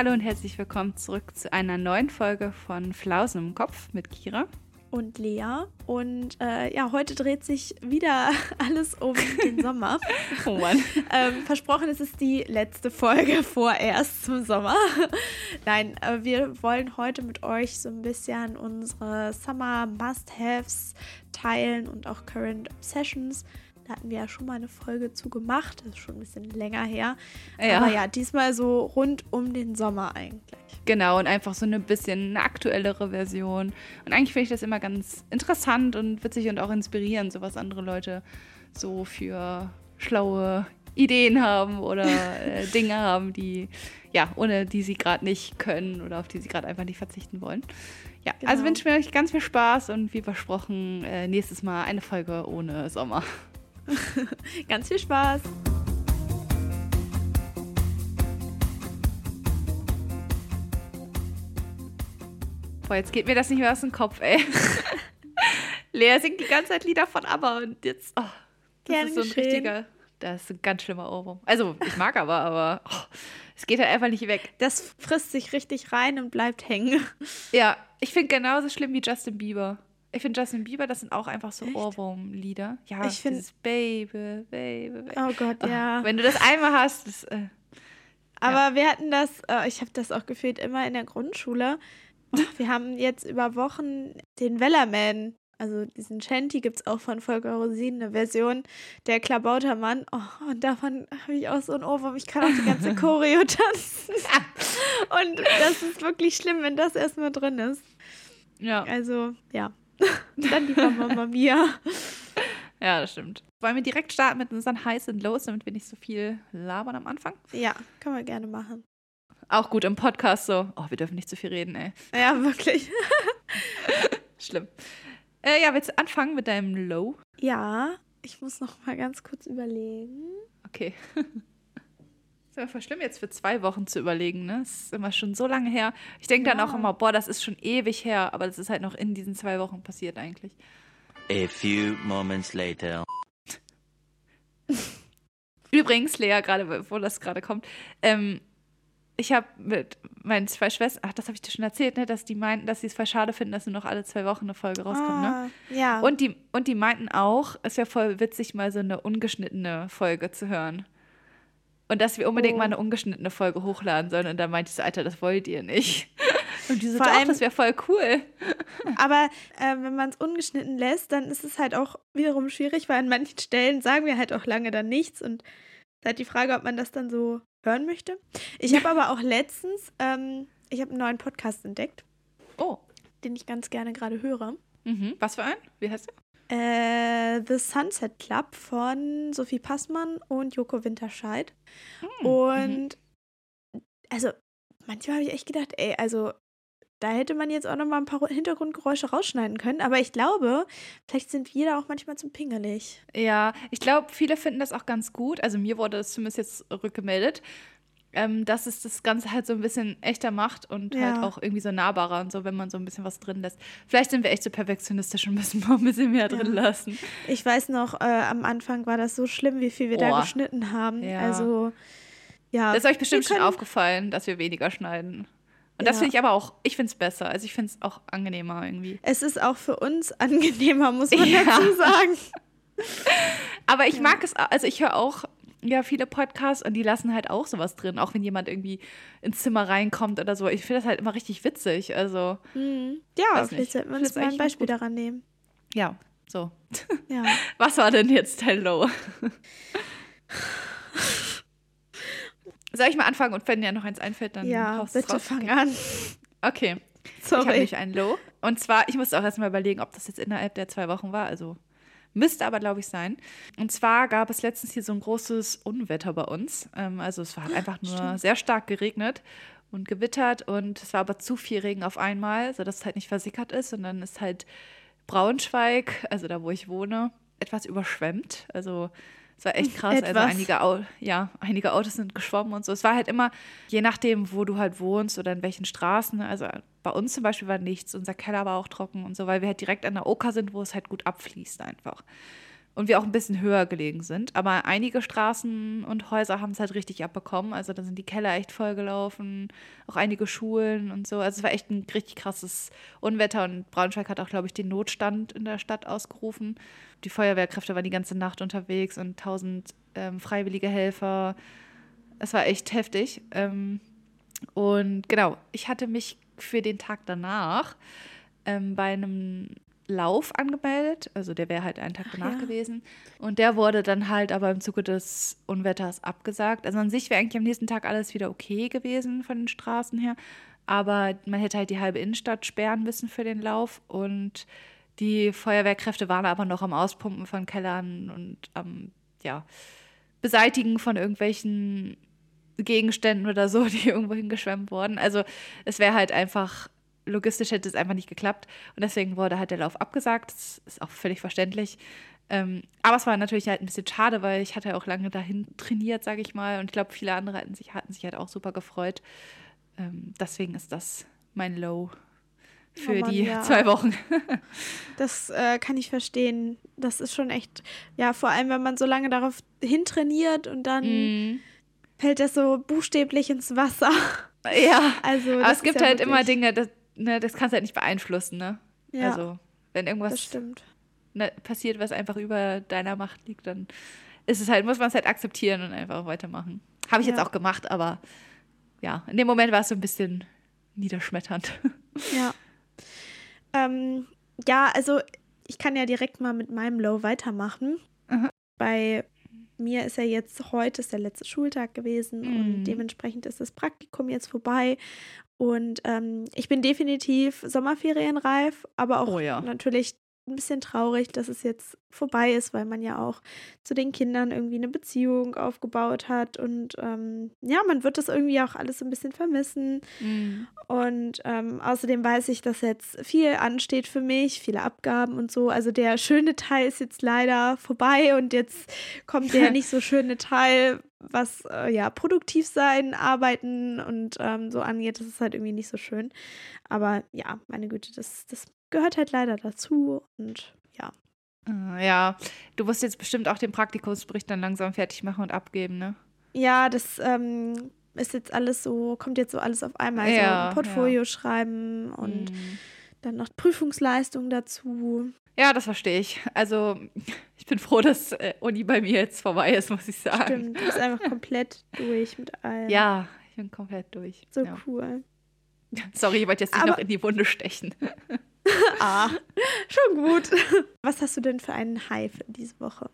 Hallo und herzlich willkommen zurück zu einer neuen Folge von Flausen im Kopf mit Kira. Und Lea. Und äh, ja, heute dreht sich wieder alles um den Sommer. Oh Mann. ähm, versprochen, es ist die letzte Folge vorerst zum Sommer. Nein, äh, wir wollen heute mit euch so ein bisschen unsere Summer Must-Haves teilen und auch Current Obsessions. Da hatten wir ja schon mal eine Folge zu gemacht. Das ist schon ein bisschen länger her. Ja. Aber ja, diesmal so rund um den Sommer eigentlich. Genau, und einfach so eine bisschen eine aktuellere Version. Und eigentlich finde ich das immer ganz interessant und witzig und auch inspirierend, so was andere Leute so für schlaue Ideen haben oder äh, Dinge haben, die, ja, ohne die sie gerade nicht können oder auf die sie gerade einfach nicht verzichten wollen. Ja, Genau. also wünschen wir euch ganz viel Spaß und wie versprochen, äh, nächstes Mal eine Folge ohne Sommer. Ganz viel Spaß! Boah, jetzt geht mir das nicht mehr aus dem Kopf, ey. Lea singt die ganze Zeit Lieder von ABBA und jetzt, oh, das Gern ist so ein geschehen. richtiger, das ist ein ganz schlimmer Ohrwurm. Also, ich mag aber, aber oh, es geht halt einfach nicht weg. Das frisst sich richtig rein und bleibt hängen. Ja, ich finde genauso schlimm wie Justin Bieber. Ich finde Justin Bieber, das sind auch einfach so? Ohrwurm-Lieder. Ja, Ich find- dieses Baby, Baby, Baby. Oh Gott, Oh, ja. Wenn du das einmal hast, das, äh, Aber wir hatten das, äh, ich habe das auch gefühlt immer in der Grundschule. Oh, wir haben jetzt über Wochen den Wellerman, also diesen Shanty gibt es auch von Volker Rosin, eine Version, der Klabautermann. Oh, und davon habe ich auch so ein Ohrwurm. Ich kann auch die ganze Choreo tanzen. Und das ist wirklich schlimm, wenn das erstmal drin ist. ja. Also, ja. Dann lieber Mama Mia. ja, das stimmt. Wollen wir direkt starten mit unseren Highs und Lows, damit wir nicht so viel labern am Anfang? Ja, können wir gerne machen. Auch gut im Podcast so. Oh, wir dürfen nicht zu viel reden, ey. Ja, wirklich. Schlimm. Äh, ja, willst du anfangen mit deinem Low? Ja, ich muss noch mal ganz kurz überlegen. Okay. ist immer voll schlimm, jetzt für zwei Wochen zu überlegen, ne? Das ist immer schon so lange her. Ich denke dann Ja. auch immer, boah, das ist schon ewig her, aber das ist halt noch in diesen zwei Wochen passiert eigentlich. A few moments later. Übrigens, Lea, gerade, wo das gerade kommt, ähm, ich habe mit meinen zwei Schwestern, ach, das habe ich dir schon erzählt, ne, dass die meinten, dass sie es voll schade finden, dass nur noch alle zwei Wochen eine Folge rauskommt, ne? Ah, Ja. Und die, und die meinten auch, es wäre voll witzig, mal so eine ungeschnittene Folge zu hören. Und dass wir unbedingt Oh. mal eine ungeschnittene Folge hochladen sollen. Und dann meinte ich so, Alter, das wollt ihr nicht. Und die so, Vor allem- das wäre voll cool. Aber äh, wenn man es ungeschnitten lässt, dann ist es halt auch wiederum schwierig, weil an manchen Stellen sagen wir halt auch lange dann nichts und es ist halt die Frage, ob man das dann so hören möchte. Ich habe aber auch letztens, ähm, ich habe einen neuen Podcast entdeckt, Oh. den ich ganz gerne gerade höre. Mhm. Was für ein? Wie heißt der? Äh, The Sunset Club von Sophie Passmann und Joko Winterscheid. Hm, Und also manchmal habe ich echt gedacht, ey, also da hätte man jetzt auch noch mal ein paar Hintergrundgeräusche rausschneiden können. Aber ich glaube, vielleicht sind wir da auch manchmal zu pingelig. Ja, ich glaube, viele finden das auch ganz gut. Also mir wurde das zumindest jetzt rückgemeldet, ähm, dass es das Ganze halt so ein bisschen echter macht und halt Ja. auch irgendwie so nahbarer und so, wenn man so ein bisschen was drin lässt. Vielleicht sind wir echt so perfektionistisch und müssen mal ein bisschen mehr drin Ja. lassen. Ich weiß noch, äh, am Anfang war das so schlimm, wie viel wir Oh. da geschnitten haben. Ja. Also, ja. Das ist euch bestimmt schon aufgefallen, dass wir weniger schneiden. Und das finde ich aber auch, ich finde es besser. Also ich finde es auch angenehmer irgendwie. Es ist auch für uns angenehmer, muss man dazu sagen. Aber ich mag es, also ich höre auch ja viele Podcasts und die lassen halt auch sowas drin, auch wenn jemand irgendwie ins Zimmer reinkommt oder so. Ich finde das halt immer richtig witzig. Also Mhm. Ja, vielleicht sollten wir uns mal ein Beispiel gut. daran nehmen. ja, so. Ja. Was war denn jetzt dein Low? Soll ich mal anfangen und wenn dir noch eins einfällt, dann ja, haust bitte raus? fang an. Okay. Ich habe Sorry. nämlich ein Low. Und zwar, ich musste auch erstmal überlegen, ob das jetzt innerhalb der zwei Wochen war. Also müsste aber, glaube ich, sein. Und zwar gab es letztens hier so ein großes Unwetter bei uns. Ähm, also es war halt einfach nur Stimmt. sehr stark geregnet und gewittert. Und es war aber zu viel Regen auf einmal, sodass es halt nicht versickert ist. Und dann ist halt Braunschweig, also da, wo ich wohne, etwas überschwemmt. Also es war echt krass. Also Etwas. einige, Au ja, einige Autos sind geschwommen und so. Es war halt immer, je nachdem, wo du halt wohnst oder in welchen Straßen. Also bei uns zum Beispiel war nichts. Unser Keller war auch trocken und so, weil wir halt direkt an der Oker sind, wo es halt gut abfließt einfach. Und wir auch ein bisschen höher gelegen sind. Aber einige Straßen und Häuser haben es halt richtig abbekommen. Also da sind die Keller echt vollgelaufen, auch einige Schulen und so. Also es war echt ein richtig krasses Unwetter und Braunschweig hat auch, glaube ich, den Notstand in der Stadt ausgerufen. Die Feuerwehrkräfte waren die ganze Nacht unterwegs und tausend ähm, freiwillige Helfer. Es war echt heftig. Ähm, und genau, ich hatte mich für den Tag danach ähm, bei einem Lauf angemeldet. Also der wäre halt einen Tag danach ja. gewesen. Und der wurde dann halt aber im Zuge des Unwetters abgesagt. Also an sich wäre eigentlich am nächsten Tag alles wieder okay gewesen von den Straßen her. Aber man hätte halt die halbe Innenstadt sperren müssen für den Lauf. Und die Feuerwehrkräfte waren aber noch am Auspumpen von Kellern und am ja, Beseitigen von irgendwelchen Gegenständen oder so, die irgendwo hingeschwemmt wurden. Also es wäre halt einfach logistisch hätte es einfach nicht geklappt. Und deswegen wurde halt der Lauf abgesagt. Das ist auch völlig verständlich. Ähm, aber es war natürlich halt ein bisschen schade, weil ich hatte ja auch lange dahin trainiert, sage ich mal. Und ich glaube, viele andere hatten sich, hatten sich halt auch super gefreut. Ähm, deswegen ist das mein Low für oh Mann, die ja. zwei Wochen. das äh, kann ich verstehen. Das ist schon echt, ja, vor allem, wenn man so lange darauf hintrainiert und dann mm. fällt das so buchstäblich ins Wasser. Ja, also aber es gibt ja halt immer Dinge, das, ne, das kannst du halt nicht beeinflussen, ne? Ja. Also, wenn irgendwas ne, passiert, was einfach über deiner Macht liegt, dann ist es halt, muss man es halt akzeptieren und einfach weitermachen. Habe ich ja. jetzt auch gemacht, aber ja, in dem Moment war es so ein bisschen niederschmetternd. Ja. Ähm, ja, also ich kann ja direkt mal mit meinem Low weitermachen. Aha. Bei mir ist ja jetzt heute ist der letzte Schultag gewesen mm. und mhm. dementsprechend ist das Praktikum jetzt vorbei. Und ähm, ich bin definitiv sommerferienreif, aber auch oh ja. natürlich ein bisschen traurig, dass es jetzt vorbei ist, weil man ja auch zu den Kindern irgendwie eine Beziehung aufgebaut hat. Und ähm, ja, man wird das irgendwie auch alles so ein bisschen vermissen. Mhm. Und ähm, außerdem weiß ich, dass jetzt viel ansteht für mich, viele Abgaben und so. Also der schöne Teil ist jetzt leider vorbei und jetzt kommt der nicht so schöne Teil, was äh, ja produktiv sein, arbeiten und ähm, so angeht. Das ist halt irgendwie nicht so schön. Aber ja, meine Güte, das, das gehört halt leider dazu und ja. Ah, ja, du musst jetzt bestimmt auch den Praktikumsbericht dann langsam fertig machen und abgeben, ne? Ja, das ähm, ist jetzt alles so, kommt jetzt so alles auf einmal. Also ja, ein Portfolio ja. schreiben und mhm. dann noch Prüfungsleistung dazu. Ja, das verstehe ich. Also ich bin froh, dass äh, Uni bei mir jetzt vorbei ist, muss ich sagen. Stimmt, du bist einfach komplett durch mit allem. Ja, ich bin komplett durch. So ja. cool. Sorry, ich wollte jetzt nicht Aber noch in die Wunde stechen. ah, schon gut. Was hast du denn für einen Hype diese Woche?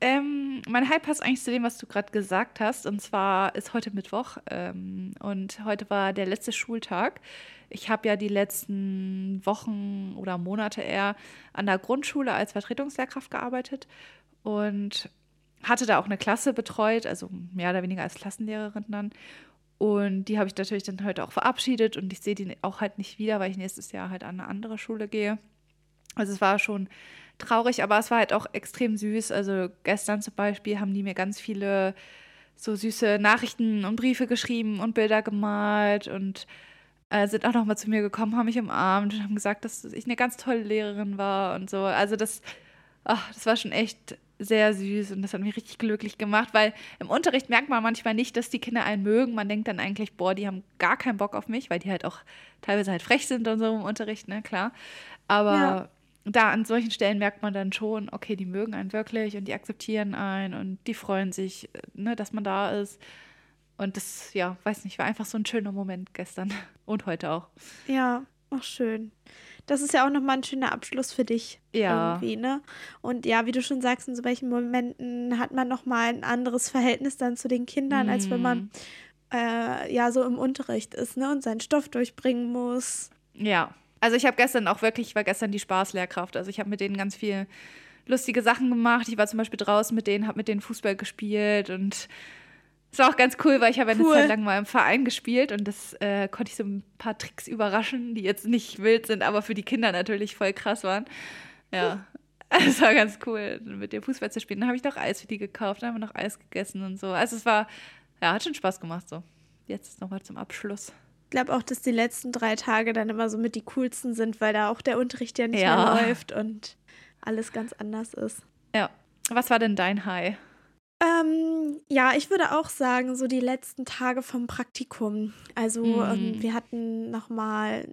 Ähm, mein Hype passt eigentlich zu dem, was du gerade gesagt hast. Und zwar ist heute Mittwoch ähm, und heute war der letzte Schultag. Ich habe ja die letzten Wochen oder Monate eher an der Grundschule als Vertretungslehrkraft gearbeitet und hatte da auch eine Klasse betreut, also mehr oder weniger als Klassenlehrerin dann. Und die habe ich natürlich dann heute auch verabschiedet und ich sehe die auch halt nicht wieder, weil ich nächstes Jahr halt an eine andere Schule gehe. Also es war schon traurig, aber es war halt auch extrem süß. Also gestern zum Beispiel haben die mir ganz viele so süße Nachrichten und Briefe geschrieben und Bilder gemalt und äh, sind auch noch mal zu mir gekommen, haben mich umarmt und haben gesagt, dass ich eine ganz tolle Lehrerin war und so. Also das, ach, das war schon echt sehr süß und das hat mich richtig glücklich gemacht, weil im Unterricht merkt man manchmal nicht, dass die Kinder einen mögen. Man denkt dann eigentlich, boah, die haben gar keinen Bock auf mich, weil die halt auch teilweise halt frech sind und so im Unterricht, ne, klar. Aber ja. Da an solchen Stellen merkt man dann schon, okay, die mögen einen wirklich und die akzeptieren einen und die freuen sich, ne, dass man da ist. Und das, ja, weiß nicht, war einfach so ein schöner Moment gestern und heute auch. Ja, auch schön das ist ja auch nochmal ein schöner Abschluss für dich. Ja. Irgendwie, ne? Und ja, wie du schon sagst, in so welchen Momenten hat man nochmal ein anderes Verhältnis dann zu den Kindern, mm. als wenn man mhm. äh, ja so im Unterricht ist, ne? Und seinen Stoff durchbringen muss. Ja. Also ich habe gestern auch wirklich, ich war gestern die Spaßlehrkraft. Also ich habe mit denen ganz viel lustige Sachen gemacht. Ich war zum Beispiel draußen mit denen, habe mit denen Fußball gespielt und das war auch ganz cool, weil ich habe cool. eine Zeit lang mal im Verein gespielt und das äh, konnte ich so ein paar Tricks überraschen, die jetzt nicht wild sind, aber für die Kinder natürlich voll krass waren. Ja, es war ganz cool, mit dem Fußball zu spielen. Dann habe ich noch Eis für die gekauft, dann haben wir noch Eis gegessen und so. Also es war, ja, hat schon Spaß gemacht so. Jetzt nochmal zum Abschluss. Ich glaube auch, dass die letzten drei Tage dann immer so mit die coolsten sind, weil da auch der Unterricht ja nicht ja. mehr läuft und alles ganz anders ist. Ja, Was war denn dein High? Ähm, ja, ich würde auch sagen, so die letzten Tage vom Praktikum. Also Mhm. ähm, wir hatten nochmal,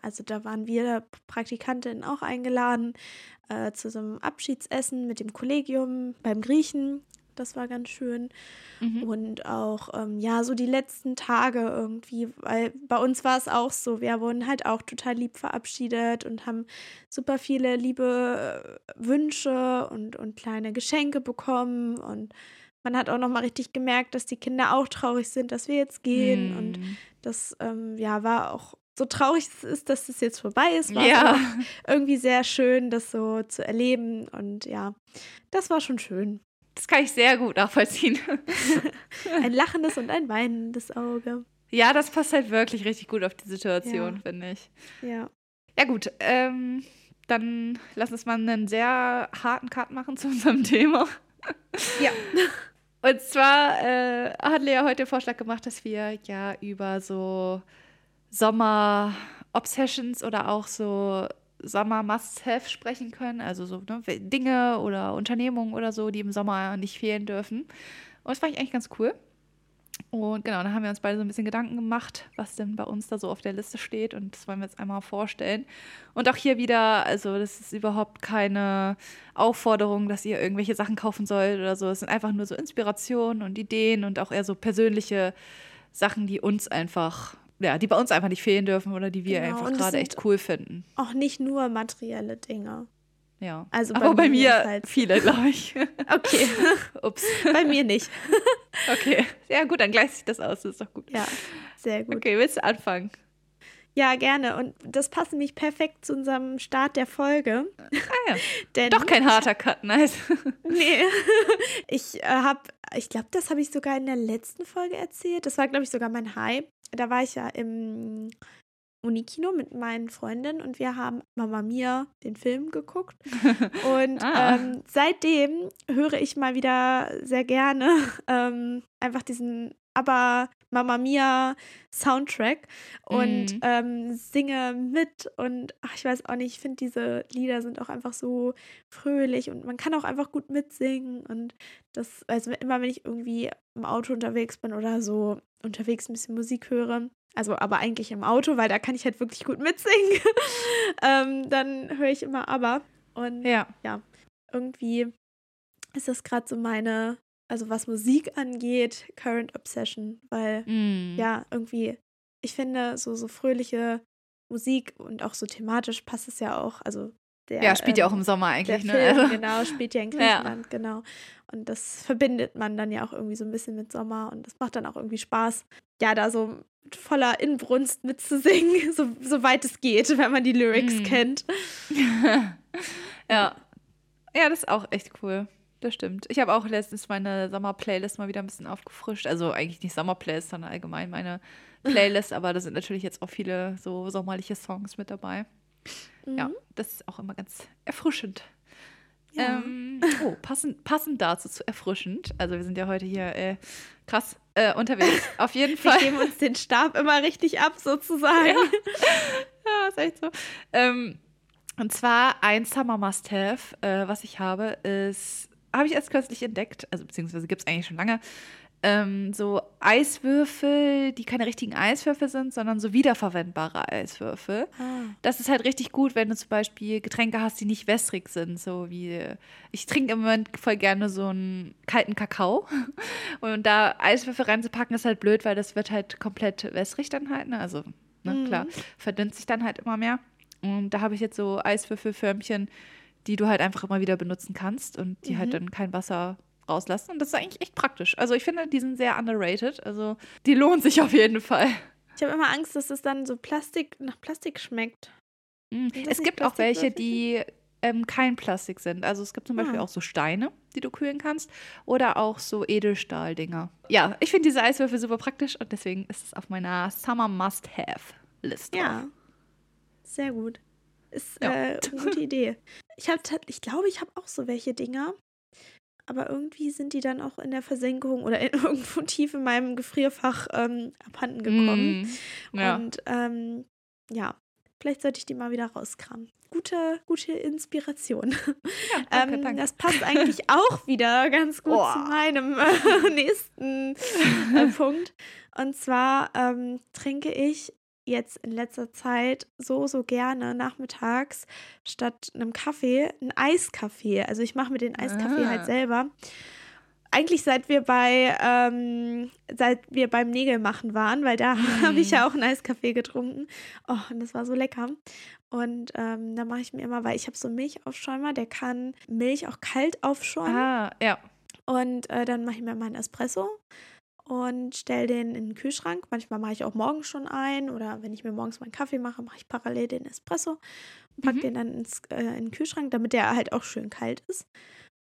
also da waren wir Praktikantinnen auch eingeladen äh, zu so einem Abschiedsessen mit dem Kollegium beim Griechen. Das war ganz schön. Mhm. Und auch, ähm, ja, so die letzten Tage irgendwie, weil bei uns war es auch so, wir wurden halt auch total lieb verabschiedet und haben super viele liebe äh, Wünsche und, und kleine Geschenke bekommen. Und man hat auch nochmal richtig gemerkt, dass die Kinder auch traurig sind, dass wir jetzt gehen. Und Mhm. das, ähm, ja, war auch so traurig es ist, dass es jetzt vorbei ist, war ja. irgendwie sehr schön, das so zu erleben. Und ja, das war schon schön. Das kann ich sehr gut nachvollziehen. Ein lachendes und ein weinendes Auge. Ja, das passt halt wirklich richtig gut auf die Situation, Ja. finde ich. Ja. Ja, gut. Ähm, dann lass uns mal einen sehr harten Cut machen zu unserem Thema. Ja. Und zwar äh, hat Lea heute den Vorschlag gemacht, dass wir ja über so Sommer-Obsessions oder auch so Sommer-Must-Have sprechen können. Also so ne, Dinge oder Unternehmungen oder so, die im Sommer nicht fehlen dürfen. Und das fand ich eigentlich ganz cool. Und genau, dann haben wir uns beide so ein bisschen Gedanken gemacht, was denn bei uns da so auf der Liste steht. Und das wollen wir jetzt einmal vorstellen. Und auch hier wieder, also das ist überhaupt keine Aufforderung, dass ihr irgendwelche Sachen kaufen sollt oder so. Es sind einfach nur so Inspirationen und Ideen und auch eher so persönliche Sachen, die uns einfach, ja, die bei uns einfach nicht fehlen dürfen oder die wir Genau, einfach gerade echt cool finden. Auch nicht nur materielle Dinge. Ja. Also Aber bei mir ist halt- viele, glaube ich. Okay, Ups. bei mir nicht. Okay. Ja, gut, dann gleicht sich das aus. Das ist doch gut. Ja, sehr gut. Okay, willst du anfangen? Ja, gerne. Und das passt nämlich perfekt zu unserem Start der Folge. Ah ja. Doch kein harter Cut, nice. Nee. Ich äh, habe, ich glaube, das habe ich sogar in der letzten Folge erzählt. Das war, glaube ich, sogar mein Hype. Da war ich ja im Unikino mit meinen Freundinnen und wir haben Mama Mia, den Film, geguckt. Und Ah. ähm, seitdem höre ich mal wieder sehr gerne ähm, einfach diesen aber Mama Mia Soundtrack und Mhm. ähm, singe mit und ach, ich weiß auch nicht, ich finde diese Lieder sind auch einfach so fröhlich und man kann auch einfach gut mitsingen und das, also immer wenn ich irgendwie im Auto unterwegs bin oder so unterwegs ein bisschen Musik höre, also aber eigentlich im Auto, weil da kann ich halt wirklich gut mitsingen, ähm, dann höre ich immer aber und Ja. irgendwie ist das gerade so meine, also was Musik angeht, Current Obsession, weil Mm. ja, irgendwie, ich finde, so, so fröhliche Musik und auch so thematisch passt es ja auch. Also der, Ja, spielt ja auch ähm, im Sommer der eigentlich, Film, ne? Also, genau, spielt ja in Ja. Griechenland, genau. Und das verbindet man dann ja auch irgendwie so ein bisschen mit Sommer und das macht dann auch irgendwie Spaß, ja, da so voller Inbrunst mitzusingen, so, so weit es geht, wenn man die Lyrics Mhm. kennt. ja. Ja, das ist auch echt cool. Das stimmt. Ich habe auch letztens meine Sommer-Playlist mal wieder ein bisschen aufgefrischt. Also eigentlich nicht Sommer-Playlist, sondern allgemein meine Playlist. aber da sind natürlich jetzt auch viele so sommerliche Songs mit dabei. Ja, Mhm. das ist auch immer ganz erfrischend. Ja. Ähm, oh, passend, passend dazu zu erfrischend. Also wir sind ja heute hier äh, krass äh, unterwegs. Auf jeden Wir Fall. geben uns den Stab immer richtig ab, sozusagen. Ja, ist echt so. Ähm, und zwar ein Summer Must-Have, äh, was ich habe, ist, habe ich erst kürzlich entdeckt, also beziehungsweise gibt es eigentlich schon lange, ähm, so Eiswürfel, die keine richtigen Eiswürfel sind, sondern so wiederverwendbare Eiswürfel. Ah. Das ist halt richtig gut, wenn du zum Beispiel Getränke hast, die nicht wässrig sind. So wie ich trinke im Moment voll gerne so einen kalten Kakao. Und da Eiswürfel reinzupacken, ist halt blöd, weil das wird halt komplett wässrig dann halt. Ne? Also, ne, Mhm. klar, verdünnt sich dann halt immer mehr. Und da habe ich jetzt so Eiswürfelförmchen, die du halt einfach immer wieder benutzen kannst und die Mhm. halt dann kein Wasser rauslassen. Und das ist eigentlich echt praktisch. Also ich finde, die sind sehr underrated. Also die lohnen sich auf jeden Fall. Ich habe immer Angst, dass es dann so Plastik nach Plastik schmeckt. Mm. Es gibt auch welche, die ähm, kein Plastik sind. Also es gibt zum Beispiel Ah. auch so Steine, die du kühlen kannst. Oder auch so Edelstahldinger. Ja, ich finde diese Eiswürfel super praktisch und deswegen ist es auf meiner Summer Must-Have-Liste. Ja. Sehr gut. Ist Ja. äh, eine gute Idee. Ich, hab, tat- ich glaube, ich habe auch so welche Dinger. Aber irgendwie sind die dann auch in der Versenkung oder in irgendwo tief in meinem Gefrierfach ähm, abhanden gekommen. Mm. Ja. Und ähm, ja, Vielleicht sollte ich die mal wieder rauskramen. Gute, gute Inspiration. Ja, danke, ähm, danke. Das passt eigentlich auch wieder ganz gut Oh. zu meinem äh, nächsten äh, Punkt. Und zwar ähm, trinke ich jetzt in letzter Zeit so, so gerne nachmittags statt einem Kaffee einen Eiskaffee. Also ich mache mir den Eiskaffee Ah. halt selber. Eigentlich seit wir bei ähm, seit wir beim Nägelmachen waren, weil da habe ich ja auch einen Eiskaffee getrunken. Oh, und das war so lecker. Und ähm, da mache ich mir immer, weil ich habe so einen Milchaufschäumer, der kann Milch auch kalt aufschäumen. Ah, ja. Und äh, dann mache ich mir meinen Espresso und stelle den in den Kühlschrank. Manchmal mache ich auch morgens schon ein oder wenn ich mir morgens meinen Kaffee mache, mache ich parallel den Espresso und packe Mhm. den dann ins, äh, in den Kühlschrank, damit der halt auch schön kalt ist.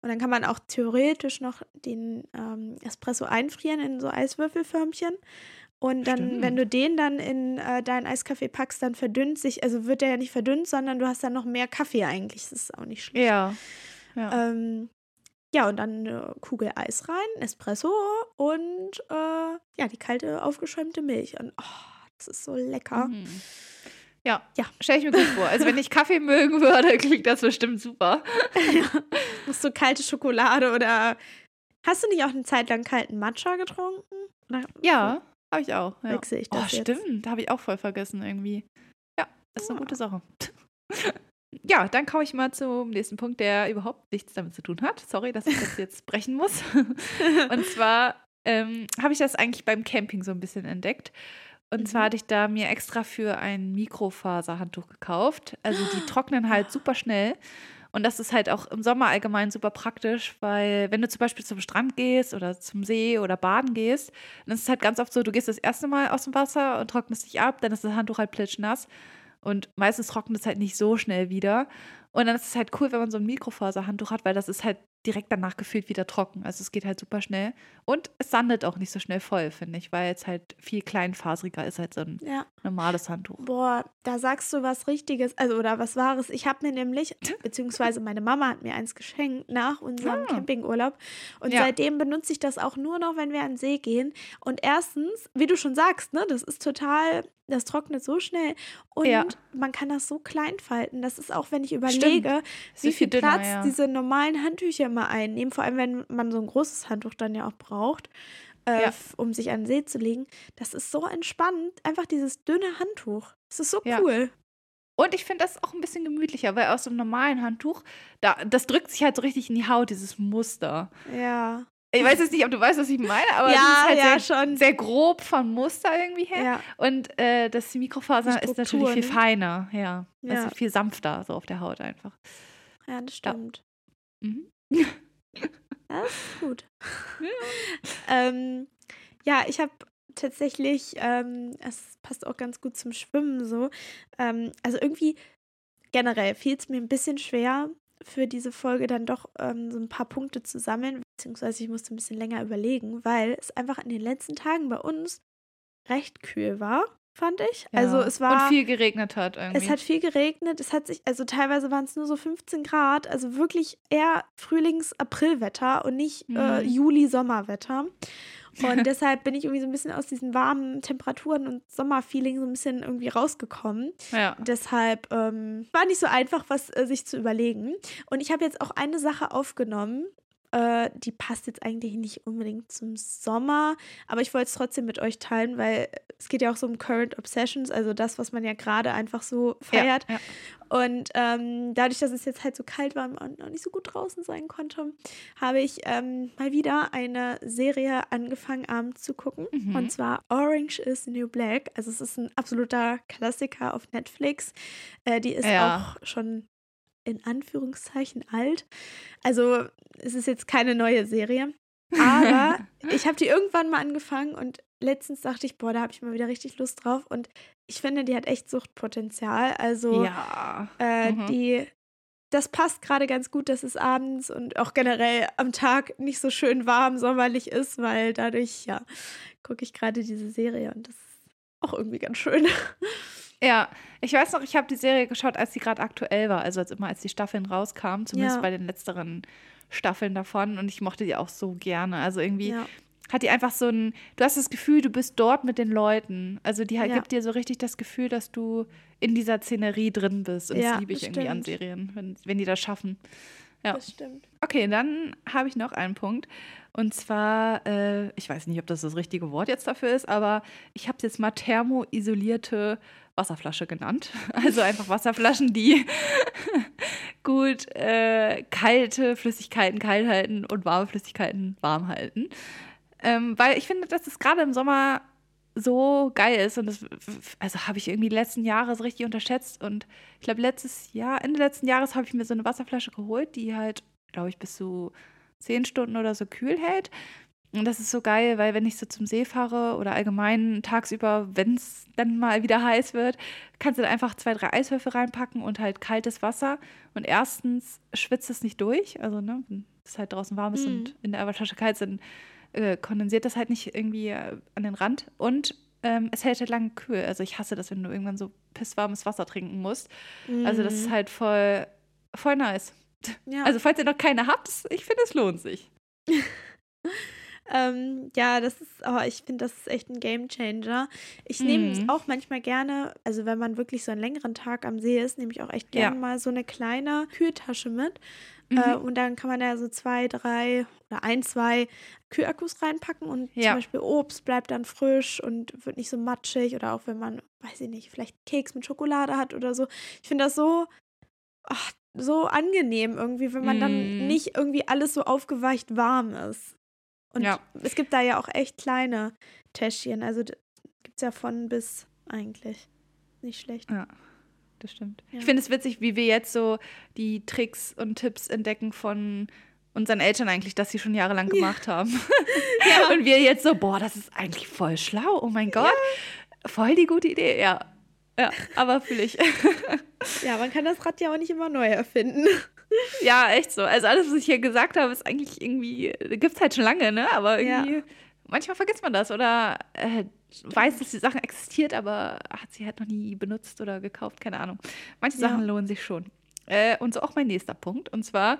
Und dann kann man auch theoretisch noch den ähm, Espresso einfrieren in so Eiswürfelförmchen. Und dann, Stimmt. wenn du den dann in äh, deinen Eiskaffee packst, dann verdünnt sich, also wird der ja nicht verdünnt, sondern du hast dann noch mehr Kaffee eigentlich. Das ist auch nicht schlecht. Ja. ja. Ähm, ja, und dann eine Kugel Eis rein, Espresso und äh, ja, die kalte aufgeschäumte Milch. Und oh, das ist so lecker. Mhm. Ja, Ja. stelle ich mir gut vor. Also wenn ich Kaffee mögen würde, klingt das bestimmt super. ja. Musst du kalte Schokolade oder hast du nicht auch eine Zeit lang kalten Matcha getrunken? Oder Ja, habe ich auch. Ja. wechsle ich Oh, das jetzt? stimmt. Habe ich auch voll vergessen irgendwie. Ja, ist eine Ja. gute Sache. Ja, dann komme ich mal zum nächsten Punkt, der überhaupt nichts damit zu tun hat. Sorry, dass ich das jetzt brechen muss. Und zwar ähm, habe ich das eigentlich beim Camping so ein bisschen entdeckt. Und Mhm. zwar hatte ich da mir extra für ein Mikrofaserhandtuch gekauft. Also die trocknen halt super schnell. Und das ist halt auch im Sommer allgemein super praktisch, weil wenn du zum Beispiel zum Strand gehst oder zum See oder baden gehst, dann ist es halt ganz oft so, du gehst das erste Mal aus dem Wasser und trocknest dich ab, dann ist das Handtuch halt plitschnass. Und meistens trocknet es halt nicht so schnell wieder. Und dann ist es halt cool, wenn man so ein Mikrofaserhandtuch hat, weil das ist halt direkt danach gefühlt wieder trocken. Also es geht halt super schnell. Und es sandet auch nicht so schnell voll, finde ich, weil es halt viel kleinfaseriger ist als so ein Ja. normales Handtuch. Boah, da sagst du was Richtiges, also oder was Wahres. Ich habe mir nämlich, beziehungsweise meine Mama hat mir eins geschenkt nach unserem Ah. Campingurlaub. Und Ja. seitdem benutze ich das auch nur noch, wenn wir an den See gehen. Und erstens, wie du schon sagst, ne, das ist total, das trocknet so schnell. Und Ja. man kann das so klein falten. Das ist auch, wenn ich überlege, wie viel viel dünner, Platz ja. diese normalen Handtücher immer einnehmen. Vor allem, wenn man so ein großes Handtuch dann ja auch braucht. Äh, Ja. um sich an den See zu legen. Das ist so entspannend. Einfach dieses dünne Handtuch. Das ist so Ja. cool. Und ich finde das auch ein bisschen gemütlicher, weil aus so einem normalen Handtuch, da, das drückt sich halt so richtig in die Haut, dieses Muster. Ja. Ich weiß jetzt nicht, ob du weißt, was ich meine, aber es ja, ist halt ja, sehr, schon. sehr grob vom Muster irgendwie her. ja. Und äh, das Mikrofaser ist natürlich viel ne? feiner, ja. Das Ja. ist viel sanfter so auf der Haut einfach. ja, das stimmt. Mhm. Das ist gut. ähm, ja, ich habe tatsächlich, ähm, es passt auch ganz gut zum Schwimmen so. Ähm, also irgendwie generell fiel es mir ein bisschen schwer, für diese Folge dann doch ähm, so ein paar Punkte zu sammeln, beziehungsweise ich musste ein bisschen länger überlegen, weil es einfach in den letzten Tagen bei uns recht kühl war, fand ich. Also Ja. es war. Und viel geregnet hat irgendwie. Es hat viel geregnet, es hat sich, also teilweise waren es nur so 15 Grad, also wirklich eher Frühlings-April-Wetter und nicht äh, Mhm. Juli-Sommerwetter. Und deshalb bin ich irgendwie so ein bisschen aus diesen warmen Temperaturen und Sommerfeeling so ein bisschen irgendwie rausgekommen. ja. Deshalb ähm, war nicht so einfach, was äh, sich zu überlegen. Und ich habe jetzt auch eine Sache aufgenommen, äh, die passt jetzt eigentlich nicht unbedingt zum Sommer, aber ich wollte es trotzdem mit euch teilen, weil es geht ja auch so um Current Obsessions, also das, was man ja gerade einfach so feiert. Ja, ja. Und ähm, dadurch, dass es jetzt halt so kalt war und noch nicht so gut draußen sein konnte, habe ich ähm, mal wieder eine Serie angefangen, abends zu gucken. Mhm. Und zwar Orange is New Black. Also es ist ein absoluter Klassiker auf Netflix. Äh, die ist Ja. auch schon in Anführungszeichen alt. Also es ist jetzt keine neue Serie. Aber ich habe die irgendwann mal angefangen und letztens dachte ich, boah, da habe ich mal wieder richtig Lust drauf. Und ich finde, die hat echt Suchtpotenzial. Also ja. äh, Mhm. die, das passt gerade ganz gut, dass es abends und auch generell am Tag nicht so schön warm sommerlich ist, weil dadurch, ja, gucke ich gerade diese Serie und das ist auch irgendwie ganz schön. Ja, ich weiß noch, ich habe die Serie geschaut, als sie gerade aktuell war, also als immer, als die Staffeln rauskamen, zumindest Ja. bei den letzteren Staffeln davon und ich mochte die auch so gerne. Also irgendwie Ja. hat die einfach so ein, du hast das Gefühl, du bist dort mit den Leuten. Also die Ja. gibt dir so richtig das Gefühl, dass du in dieser Szenerie drin bist. Und das liebe ich das irgendwie an. Serien, wenn, wenn die das schaffen. Ja. Das stimmt. Okay, dann habe ich noch einen Punkt. Und zwar, äh, ich weiß nicht, ob das das richtige Wort jetzt dafür ist, aber ich habe jetzt mal thermoisolierte Wasserflasche genannt. Also einfach Wasserflaschen, die gut äh, kalte Flüssigkeiten kalt halten und warme Flüssigkeiten warm halten. Ähm, weil ich finde, dass es gerade im Sommer so geil ist und das also habe ich irgendwie die letzten Jahre so richtig unterschätzt und ich glaube letztes Jahr Ende letzten Jahres habe ich mir so eine Wasserflasche geholt, die halt glaube ich bis zu zehn Stunden oder so kühl hält und das ist so geil, weil wenn ich so zum See fahre oder allgemein tagsüber, wenn es dann mal wieder heiß wird, kannst du da einfach zwei, drei Eiswürfel reinpacken und halt kaltes Wasser. Und erstens schwitzt es nicht durch, also ne, wenn es halt draußen warm ist Mhm. und in der Wasserflasche kalt sind, äh, kondensiert das halt nicht irgendwie äh, an den Rand. Und ähm, es hält halt lange kühl. Also ich hasse das, wenn du irgendwann so pisswarmes Wasser trinken musst. Also das ist Mhm. halt voll, voll nice. ja. Also falls ihr noch keine habt, ich finde, es lohnt sich. Ähm, ja, das ist, aber ich finde, das ist echt ein Gamechanger. Ich nehme es Mhm. auch manchmal gerne, also wenn man wirklich so einen längeren Tag am See ist, nehme ich auch echt Ja. gerne mal so eine kleine Kühltasche mit. Mhm. Äh, und dann kann man da so zwei, drei oder ein, zwei Kühlakkus reinpacken und Ja. zum Beispiel Obst bleibt dann frisch und wird nicht so matschig oder auch wenn man, weiß ich nicht, vielleicht Keks mit Schokolade hat oder so. Ich finde das so, ach, so angenehm irgendwie, wenn man Mm. dann nicht irgendwie alles so aufgeweicht warm ist. Und Ja. es gibt da ja auch echt kleine Täschchen, also gibt es ja von bis eigentlich. Nicht schlecht. Ja, das stimmt. Ja. Ich finde es witzig, wie wir jetzt so die Tricks und Tipps entdecken von unseren Eltern eigentlich, dass sie schon jahrelang gemacht haben. Und wir jetzt so, boah, das ist eigentlich voll schlau. Oh mein Gott. Voll die gute Idee, ja. Ja, aber fühle ich. Ja, man kann das Rad ja auch nicht immer neu erfinden. ja, echt so. Also alles, was ich hier gesagt habe, ist eigentlich irgendwie, gibt es halt schon lange, ne? Aber irgendwie, manchmal vergisst man das oder äh, weiß, dass die Sache existiert, aber hat sie halt noch nie benutzt oder gekauft, keine Ahnung. Manche Ja. Sachen lohnen sich schon. Äh, und so auch mein nächster Punkt. Und zwar,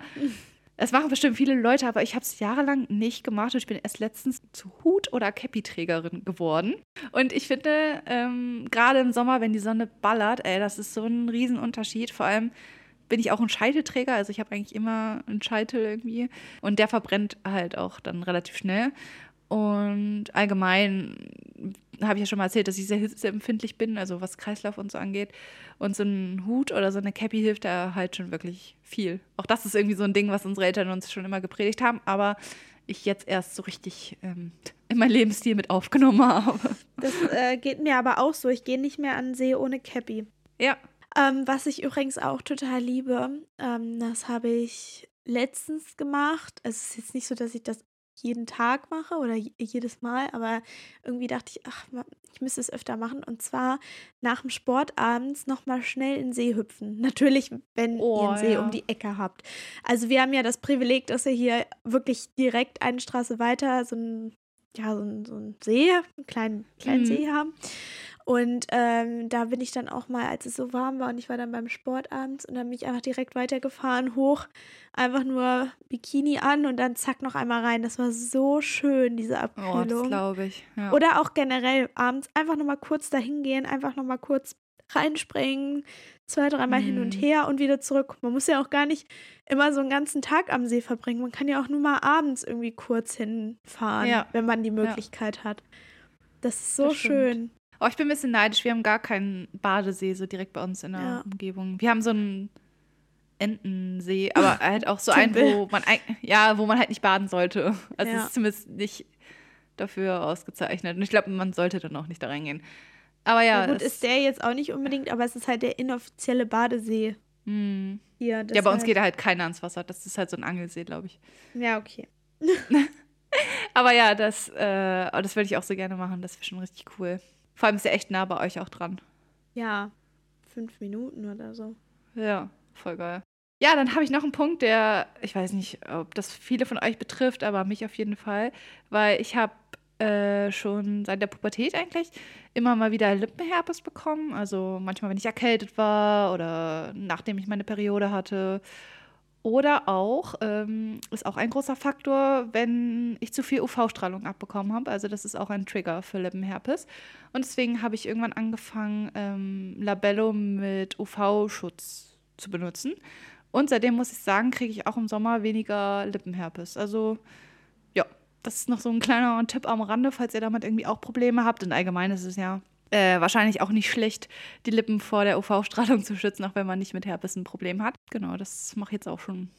es machen bestimmt viele Leute, aber ich habe es jahrelang nicht gemacht und ich bin erst letztens zu Hut- oder Cappy-Trägerin geworden. Und ich finde, ähm, gerade im Sommer, wenn die Sonne ballert, ey, das ist so ein Riesenunterschied. Vor allem bin ich auch ein Scheitelträger, also ich habe eigentlich immer einen Scheitel irgendwie. Und der verbrennt halt auch dann relativ schnell. Und allgemein habe ich ja schon mal erzählt, dass ich sehr hitzeempfindlich bin, also was Kreislauf und so angeht. Und so ein Hut oder so eine Cappy hilft da halt schon wirklich viel. Auch das ist irgendwie so ein Ding, was unsere Eltern uns schon immer gepredigt haben, aber ich jetzt erst so richtig ähm, in meinen Lebensstil mit aufgenommen habe. Das äh, geht mir aber auch so. Ich gehe nicht mehr an See ohne Cappy. Ja. Ähm, was ich übrigens auch total liebe, ähm, das habe ich letztens gemacht. Es ist jetzt nicht so, dass ich das jeden Tag mache oder je- jedes Mal, aber irgendwie dachte ich, ach, ich müsste es öfter machen. Und zwar nach dem Sport abends nochmal schnell in den See hüpfen. Natürlich, wenn ihr Oh, einen See ja. um die Ecke habt. Also wir haben ja das Privileg, dass wir hier wirklich direkt eine Straße weiter so ein, ja, so ein, so ein See, einen kleinen, kleinen Mhm. See haben. Und ähm, da bin ich dann auch mal, als es so warm war und ich war dann beim Sport abends und dann bin ich einfach direkt weitergefahren, hoch, einfach nur Bikini an und dann zack noch einmal rein. Das war so schön, diese Oh, das Abkühlung. glaube ich. Ja. Oder auch generell abends einfach nochmal kurz dahin gehen, einfach nochmal kurz reinspringen, zwei, dreimal hin und Mhm. her und wieder zurück. Man muss ja auch gar nicht immer so einen ganzen Tag am See verbringen. Man kann ja auch nur mal abends irgendwie kurz hinfahren, Ja. wenn man die Möglichkeit hat. Das ist so Das schön. Oh, ich bin ein bisschen neidisch. Wir haben gar keinen Badesee so direkt bei uns in der Ja. Umgebung. Wir haben so einen Entensee, aber halt auch so einen, wo man, ja, wo man halt nicht baden sollte. Also Ja. es ist zumindest nicht dafür ausgezeichnet. Und ich glaube, man sollte dann auch nicht da reingehen. Aber ja, Ja, gut, ist der jetzt auch nicht unbedingt, aber es ist halt der inoffizielle Badesee hm. hier. ja, bei uns geht da halt keiner ans Wasser. Das ist halt so ein Angelsee, glaube ich. Ja, okay. Aber ja, das, äh, oh, das würde ich auch so gerne machen. Das wäre schon richtig cool. Vor allem ist er echt nah bei euch auch dran. Ja, fünf Minuten oder so. Ja, voll geil. Ja, dann habe ich noch einen Punkt, der, ich weiß nicht, ob das viele von euch betrifft, aber mich auf jeden Fall, weil ich habe äh, schon seit der Pubertät eigentlich immer mal wieder Lippenherpes bekommen. Also manchmal, wenn ich erkältet war oder nachdem ich meine Periode hatte. Oder auch, ähm, ist auch ein großer Faktor, wenn ich zu viel UV-Strahlung abbekommen habe. Also das ist auch ein Trigger für Lippenherpes. Und deswegen habe ich irgendwann angefangen, ähm, Labello mit UV-Schutz zu benutzen. Und seitdem muss ich sagen, kriege ich auch im Sommer weniger Lippenherpes. Also ja, das ist noch so ein kleiner Tipp am Rande, falls ihr damit irgendwie auch Probleme habt. Und allgemein ist es ja äh, wahrscheinlich auch nicht schlecht, die Lippen vor der UV-Strahlung zu schützen, auch wenn man nicht mit Herpes ein Problem hat. Genau, das mache ich jetzt auch schon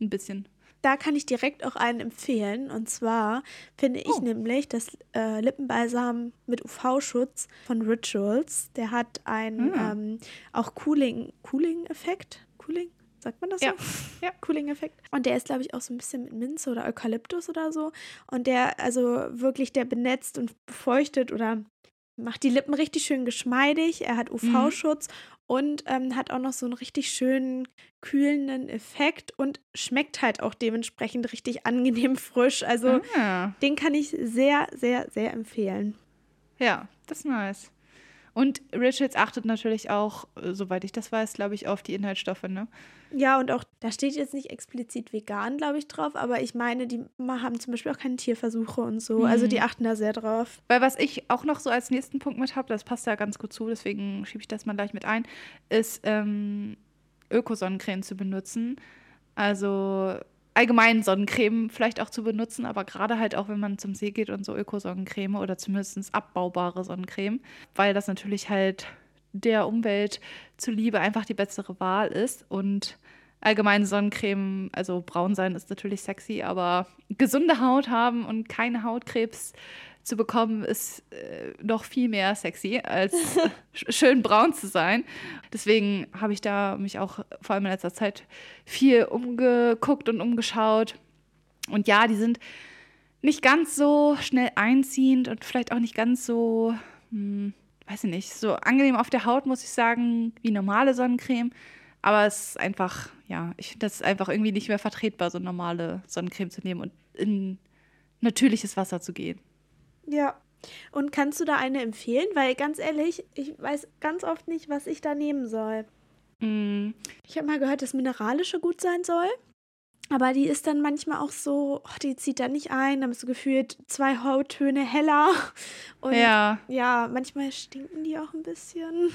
ein bisschen. Da kann ich direkt auch einen empfehlen. Und zwar finde ich Oh. nämlich das äh, Lippenbalsam mit UV-Schutz von Rituals. Der hat einen Ah. ähm, auch Cooling, Cooling-Effekt. Cooling? Sagt man das Ja. so? Ja, Cooling-Effekt. Und der ist, glaube ich, auch so ein bisschen mit Minze oder Eukalyptus oder so. Und der, also wirklich, der benetzt und befeuchtet oder macht die Lippen richtig schön geschmeidig. Er hat UV-Schutz und ähm, hat auch noch so einen richtig schönen kühlenden Effekt und schmeckt halt auch dementsprechend richtig angenehm frisch. Also Ah, den kann ich sehr, sehr, sehr empfehlen. ja, das ist nice. Und Richards achtet natürlich auch, äh, soweit ich das weiß, glaube ich, auf die Inhaltsstoffe, ne? Ja, und auch, da steht jetzt nicht explizit vegan, glaube ich, drauf, aber ich meine, die haben zum Beispiel auch keine Tierversuche und so. Also die achten da sehr drauf. Weil was ich auch noch so als nächsten Punkt mit habe, das passt ja ganz gut zu, deswegen schiebe ich das mal gleich mit ein, ist ähm, Ökosonnencreme zu benutzen. Also allgemein Sonnencreme vielleicht auch zu benutzen, aber gerade halt auch, wenn man zum See geht und so Ökosonnencreme oder zumindest abbaubare Sonnencreme, weil das natürlich halt der Umwelt zuliebe einfach die bessere Wahl ist. Und allgemein Sonnencreme, also braun sein ist natürlich sexy, aber gesunde Haut haben und keine Hautkrebs zu bekommen, ist äh, noch viel mehr sexy, als sch- schön braun zu sein. Deswegen habe ich da mich auch vor allem in letzter Zeit viel umgeguckt und umgeschaut. Und ja, die sind nicht ganz so schnell einziehend und vielleicht auch nicht ganz so, hm, weiß ich nicht, so angenehm auf der Haut, muss ich sagen, wie normale Sonnencreme. Aber es ist einfach, ja, ich finde das ist einfach irgendwie nicht mehr vertretbar, so normale Sonnencreme zu nehmen und in natürliches Wasser zu gehen. Ja. Und kannst du da eine empfehlen? Weil ganz ehrlich, ich weiß ganz oft nicht, was ich da nehmen soll. Mm, Ich habe mal gehört, dass mineralische gut sein soll. Aber die ist dann manchmal auch so, oh, die zieht da nicht ein. Dann bist du gefühlt zwei Hauttöne heller. Und ja, ja, manchmal stinken die auch ein bisschen.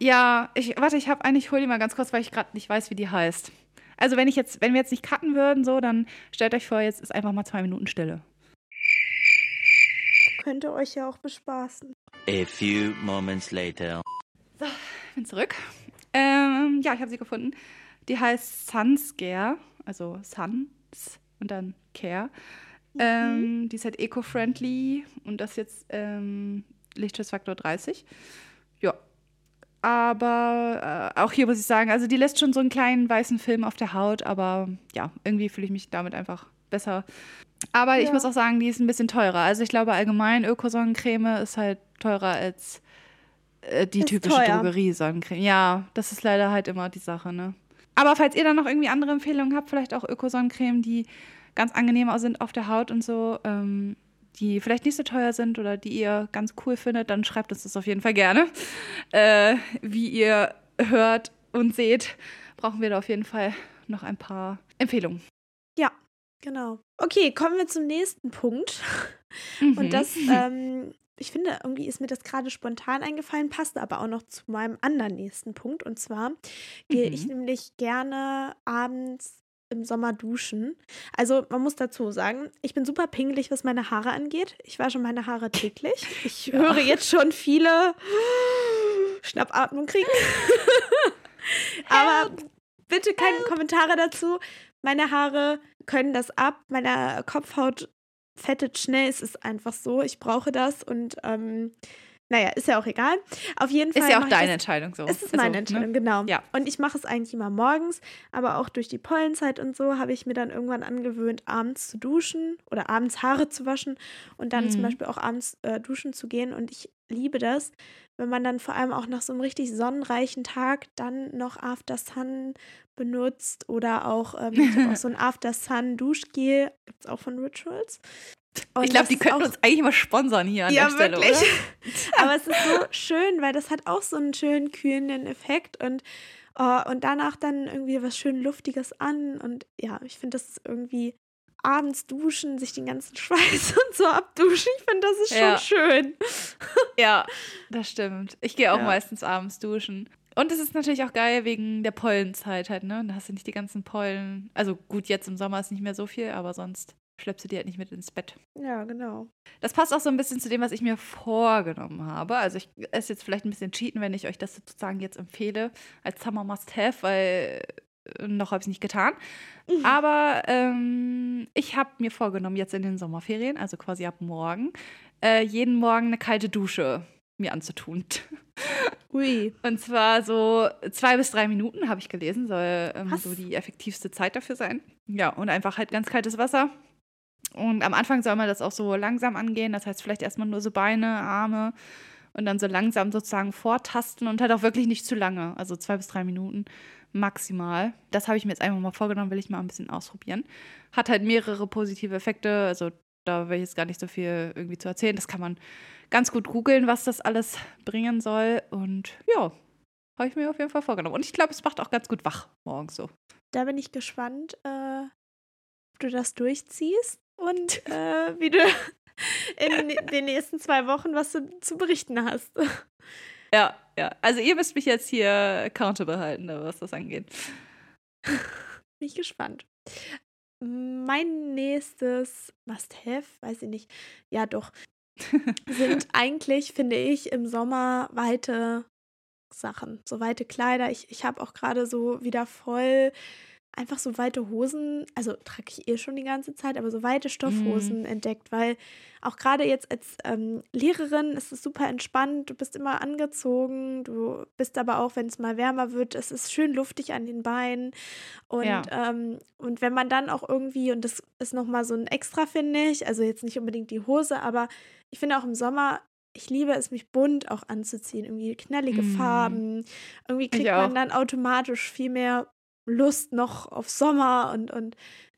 ja, ich, warte, ich habe eigentlich, ich hol die mal ganz kurz, weil ich gerade nicht weiß, wie die heißt. Also wenn ich jetzt, wenn wir jetzt nicht cutten würden, so, dann stellt euch vor, jetzt ist einfach mal zwei Minuten Stille. Könnte euch ja auch bespaßen. A few moments later. bin zurück. Ähm, ja, ich habe sie gefunden. Die heißt Sunscare, also Suns und dann Care. Ähm, die ist halt eco-friendly und das jetzt ähm, Lichtschutzfaktor 30. Ja. Aber äh, auch hier muss ich sagen, also die lässt schon so einen kleinen weißen Film auf der Haut, aber ja, irgendwie fühle ich mich damit einfach besser. Aber ich Ja. muss auch sagen, die ist ein bisschen teurer. Also ich glaube allgemein, Ökosonnencreme ist halt teurer als äh, die Ist typische. Drogerie-Sonnencreme. Ja, das ist leider halt immer die Sache, ne? Aber falls ihr dann noch irgendwie andere Empfehlungen habt, vielleicht auch Ökosonnencreme, die ganz angenehm sind auf der Haut und so, ähm, die vielleicht nicht so teuer sind oder die ihr ganz cool findet, dann schreibt uns das auf jeden Fall gerne. Äh, wie ihr hört und seht, brauchen wir da auf jeden Fall noch ein paar Empfehlungen. Genau. Okay, kommen wir zum nächsten Punkt. Mhm. Und das, ähm, ich finde, irgendwie ist mir das gerade spontan eingefallen, passt aber auch noch zu meinem anderen nächsten Punkt. Und zwar gehe ich Mhm. nämlich gerne abends im Sommer duschen. Also man muss dazu sagen, ich bin super pingelig, was meine Haare angeht. Ich wasche meine Haare täglich. Ich Ja. höre jetzt schon viele Schnappatmung kriegen. Aber bitte keine Kommentare dazu. Meine Haare können das ab. Meine Kopfhaut fettet schnell. Es ist einfach so. Ich brauche das und ähm, naja, ist ja auch egal. Auf jeden Fall. ist ja auch deine das Entscheidung so. es ist Also, meine ne? Entscheidung, genau. Ja. Und ich mache es eigentlich immer morgens, aber auch durch die Pollenzeit und so habe ich mir dann irgendwann angewöhnt, abends zu duschen oder abends Haare zu waschen und dann zum Mhm. Beispiel auch abends äh, duschen zu gehen. Und ich liebe das, wenn man dann vor allem auch nach so einem richtig sonnenreichen Tag dann noch After Sun benutzt oder auch, ähm, ich habe auch so ein After Sun Duschgel, gibt es auch von Rituals. Und Ich glaube, die ist könnten uns eigentlich mal sponsern hier an ja, der Stelle, wirklich. oder? Aber es ist so schön, weil das hat auch so einen schönen kühlenden Effekt und Oh, und danach dann irgendwie was schön Luftiges an. Und ja, ich finde das irgendwie abends duschen, sich den ganzen Schweiß und so abduschen. Ich finde, das ist schon Ja. schön. Ja, das stimmt. Ich gehe auch Ja. meistens abends duschen. Und es ist natürlich auch geil wegen der Pollenzeit halt, ne? Da hast du nicht die ganzen Pollen. Also gut, jetzt im Sommer ist nicht mehr so viel, aber sonst schleppst du die halt nicht mit ins Bett. Ja, genau. Das passt auch so ein bisschen zu dem, was ich mir vorgenommen habe. Also ich ist jetzt vielleicht ein bisschen cheaten, wenn ich euch das sozusagen jetzt empfehle als Summer Must Have, weil noch habe ich es nicht getan. Aber ähm, ich habe mir vorgenommen, jetzt in den Sommerferien, also quasi ab morgen, äh, jeden Morgen eine kalte Dusche mir anzutun. Ui. Und zwar so zwei bis drei Minuten, habe ich gelesen, soll ähm, so die effektivste Zeit dafür sein. Ja, und einfach halt ganz kaltes Wasser. Und am Anfang soll man das auch so langsam angehen. Das heißt, vielleicht erstmal nur so Beine, Arme und dann so langsam sozusagen vortasten und halt auch wirklich nicht zu lange. Also zwei bis drei Minuten maximal. Das habe ich mir jetzt einfach mal vorgenommen, will ich mal ein bisschen ausprobieren. Hat halt mehrere positive Effekte. Also da will ich jetzt gar nicht so viel irgendwie zu erzählen. Das kann man ganz gut googeln, was das alles bringen soll. Und ja, habe ich mir auf jeden Fall vorgenommen. Und ich glaube, es macht auch ganz gut wach morgens so. Da bin ich gespannt, äh, ob du das durchziehst und äh, wie du in den nächsten zwei Wochen was du zu berichten hast. Ja, ja. Also ihr müsst mich jetzt hier accountable halten, was das angeht. Bin ich gespannt. Mein nächstes Must-Have, weiß ich nicht, ja doch, sind eigentlich, finde ich, im Sommer weite Sachen, so weite Kleider. Ich, ich habe auch gerade so wieder voll einfach so weite Hosen, also trage ich eh schon die ganze Zeit, aber so weite Stoffhosen entdeckt, weil auch gerade jetzt als ähm, Lehrerin ist es super entspannt, du bist immer angezogen, du bist aber auch, wenn es mal wärmer wird, es ist schön luftig an den Beinen und, Ja. ähm, und wenn man dann auch irgendwie, und das ist nochmal so ein Extra, finde ich, also jetzt nicht unbedingt die Hose, aber ich finde auch im Sommer, ich liebe es, mich bunt auch anzuziehen, irgendwie knallige Mm. Farben, irgendwie kriegt man dann automatisch viel mehr Lust noch auf Sommer und, und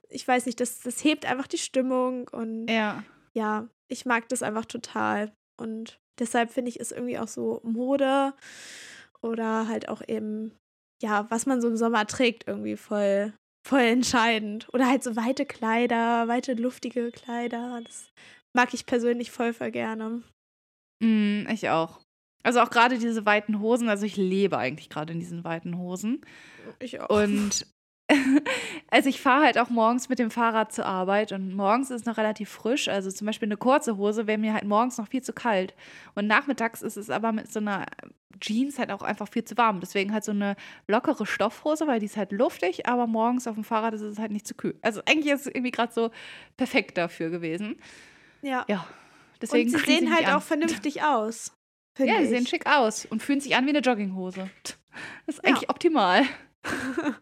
ich weiß nicht, das, das hebt einfach die Stimmung und Ja. ja, ich mag das einfach total. Und deshalb finde ich es irgendwie auch so Mode oder halt auch eben, ja, was man so im Sommer trägt, irgendwie voll, voll entscheidend. Oder halt so weite Kleider, weite, luftige Kleider. Das mag ich persönlich voll, voll gerne. Mm, ich auch. Also auch gerade diese weiten Hosen, also ich lebe eigentlich gerade in diesen weiten Hosen. Ich auch. Und also ich fahre halt auch morgens mit dem Fahrrad zur Arbeit und morgens ist es noch relativ frisch. Also zum Beispiel eine kurze Hose wäre mir halt morgens noch viel zu kalt. Und nachmittags ist es aber mit so einer Jeans halt auch einfach viel zu warm. Deswegen halt so eine lockere Stoffhose, weil die ist halt luftig, aber morgens auf dem Fahrrad ist es halt nicht zu kühl. Also eigentlich ist es irgendwie gerade so perfekt dafür gewesen. ja. Ja. Deswegen und sie sehen halt an. auch vernünftig aus. Ja, die sehen schick aus und fühlen sich an wie eine Jogginghose. Das ist Ja. eigentlich optimal.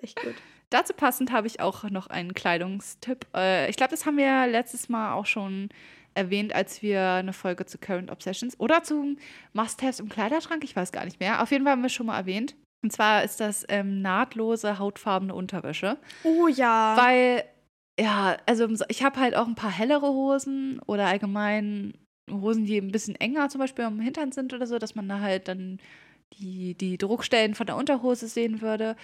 Echt gut. Dazu passend habe ich auch noch einen Kleidungstipp. Äh, ich glaube, das haben wir letztes Mal auch schon erwähnt, als wir eine Folge zu Current Obsessions oder zu Must-Haves im Kleiderschrank, ich weiß gar nicht mehr. Auf jeden Fall haben wir schon mal erwähnt. Und zwar ist das ähm, nahtlose, hautfarbene Unterwäsche. Oh ja. Weil, ja, also ich habe halt auch ein paar hellere Hosen oder allgemein Hosen, die ein bisschen enger zum Beispiel am Hintern sind oder so, dass man da halt dann die, die Druckstellen von der Unterhose sehen würde.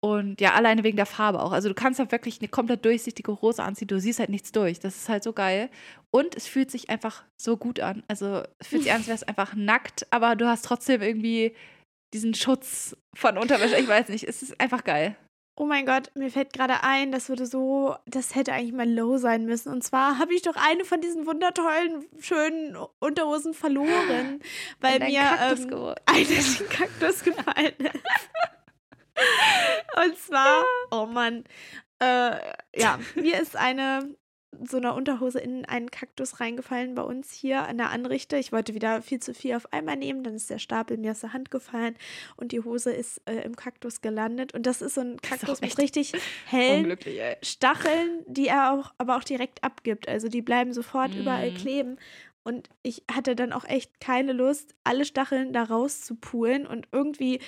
Und ja, alleine wegen der Farbe auch. Also du kannst halt wirklich eine komplett durchsichtige Hose anziehen, du siehst halt nichts durch. Das ist halt so geil. Und es fühlt sich einfach so gut an. Also es fühlt sich an, als wäre es einfach nackt, aber du hast trotzdem irgendwie diesen Schutz von Unterwäsche. Ich weiß nicht, es ist einfach geil. Oh mein Gott, mir fällt gerade ein, das würde so, das hätte eigentlich mal low sein müssen. Und zwar habe ich doch eine von diesen wundertollen, schönen Unterhosen verloren, weil mir ähm, gewo- eine in den Kaktus gefallen ist. Und zwar, oh Mann, äh, ja, mir ist eine so eine Unterhose in einen Kaktus reingefallen bei uns hier an der Anrichte. Ich wollte wieder viel zu viel auf einmal nehmen, dann ist der Stapel mir aus der Hand gefallen und die Hose ist äh, im Kaktus gelandet. Und das ist so ein Kaktus mit richtig hellen. Stacheln, die er auch, aber auch direkt abgibt. Also die bleiben sofort überall Mm. kleben. Und ich hatte dann auch echt keine Lust, alle Stacheln da rauszupulen und irgendwie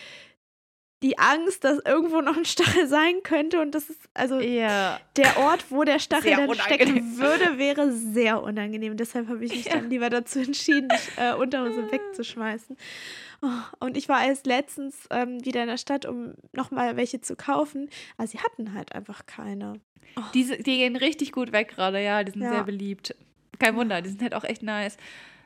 die Angst, dass irgendwo noch ein Stachel sein könnte und das ist, also Ja. der Ort, wo der Stachel Sehr dann stecken unangenehm. würde, wäre sehr unangenehm. Deshalb habe ich mich Ja. dann lieber dazu entschieden, die äh, Unterhose wegzuschmeißen. Oh, und ich war erst letztens ähm, wieder in der Stadt, um nochmal welche zu kaufen. Aber sie hatten halt einfach keine. Diese, die gehen richtig gut weg gerade, ja. Die sind Ja. sehr beliebt. Kein Wunder, die sind halt auch echt nice.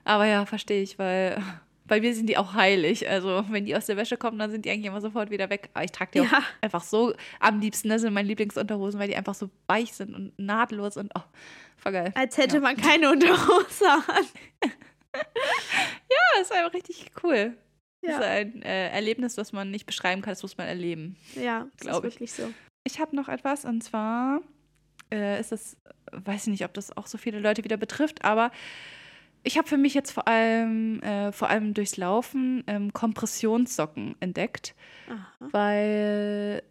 Aber ja, verstehe ich, weil bei mir sind die auch heilig. Also, wenn die aus der Wäsche kommen, dann sind die eigentlich immer sofort wieder weg. Aber ich trage die auch Ja. einfach so am liebsten. Das sind meine Lieblingsunterhosen, weil die einfach so weich sind und nahtlos und oh, voll geil. Als hätte ja. man keine Unterhose an. Ja, ist einfach richtig cool. Das Ja, ist ein äh, Erlebnis, das man nicht beschreiben kann, das muss man erleben. ja das ist ich. wirklich so. Ich habe noch etwas und zwar äh, ist es, weiß ich nicht, ob das auch so viele Leute wieder betrifft, aber ich habe für mich jetzt vor allem, äh, vor allem durchs Laufen ähm, Kompressionssocken entdeckt, Aha. weil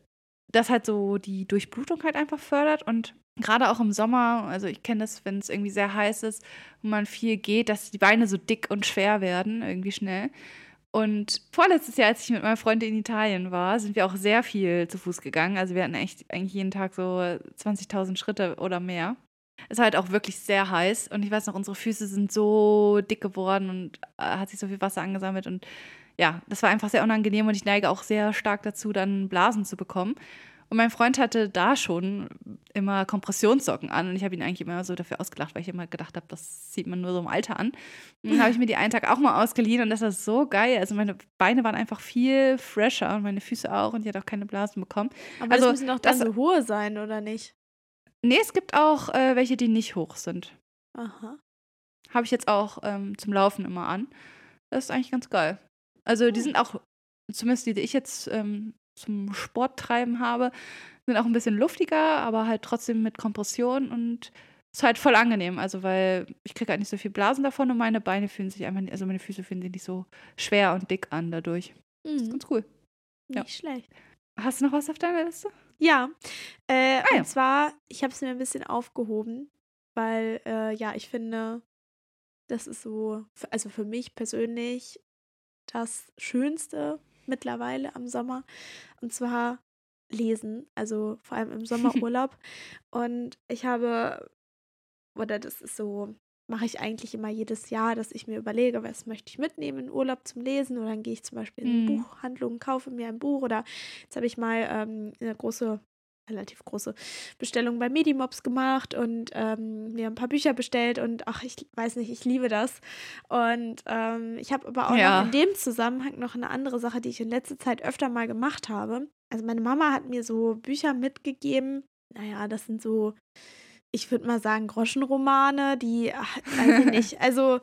das halt so die Durchblutung halt einfach fördert und gerade auch im Sommer, also ich kenne das, wenn es irgendwie sehr heiß ist und man viel geht, dass die Beine so dick und schwer werden, irgendwie schnell. Und vorletztes Jahr, als ich mit meinem Freund in Italien war, sind wir auch sehr viel zu Fuß gegangen. Also wir hatten echt eigentlich jeden Tag so 20.000 Schritte oder mehr. Es war halt auch wirklich sehr heiß und ich weiß noch, unsere Füße sind so dick geworden und äh, hat sich so viel Wasser angesammelt und ja, das war einfach sehr unangenehm und ich neige auch sehr stark dazu, dann Blasen zu bekommen. Und mein Freund hatte da schon immer Kompressionssocken an und ich habe ihn eigentlich immer so dafür ausgelacht, weil ich immer gedacht habe, das sieht man nur so im Alter an. Und dann habe ich mir die einen Tag auch mal ausgeliehen und das war so geil. Also meine Beine waren einfach viel fresher und meine Füße auch und ich hatte auch keine Blasen bekommen. Aber Also, das müssen doch dann das- so hohe sein, oder nicht? Nee, es gibt auch äh, welche, die nicht hoch sind. Aha. Habe ich jetzt auch ähm, zum Laufen immer an. Das ist eigentlich ganz geil. Also die Hm. sind auch, zumindest die, die ich jetzt ähm, zum Sporttreiben habe, sind auch ein bisschen luftiger, aber halt trotzdem mit Kompression und ist halt voll angenehm. Also weil ich kriege halt nicht so viel Blasen davon und meine Beine fühlen sich einfach, nicht- also meine Füße fühlen sich nicht so schwer und dick an dadurch. Das ist Mhm. ganz cool. Nicht ja. schlecht. Hast du noch was auf deiner Liste? Ja, äh, Ah, ja. und zwar, ich habe es mir ein bisschen aufgehoben, weil, äh, ja, ich finde, das ist so, also für mich persönlich das Schönste mittlerweile am Sommer. Und zwar lesen, also vor allem im Sommerurlaub. und ich habe, oder das ist so, mache ich eigentlich immer jedes Jahr, dass ich mir überlege, was möchte ich mitnehmen in Urlaub zum Lesen oder dann gehe ich zum Beispiel in eine Mhm. Buchhandlung, kaufe mir ein Buch oder jetzt habe ich mal ähm, eine große, relativ große Bestellung bei Medimobs gemacht und ähm, mir ein paar Bücher bestellt und ach, ich weiß nicht, ich liebe das. Und ähm, ich habe aber auch Ja. in dem Zusammenhang noch eine andere Sache, die ich in letzter Zeit öfter mal gemacht habe. Also meine Mama hat mir so Bücher mitgegeben. Naja, das sind so, ich würde mal sagen, Groschenromane, die, ach, weiß ich nicht. Also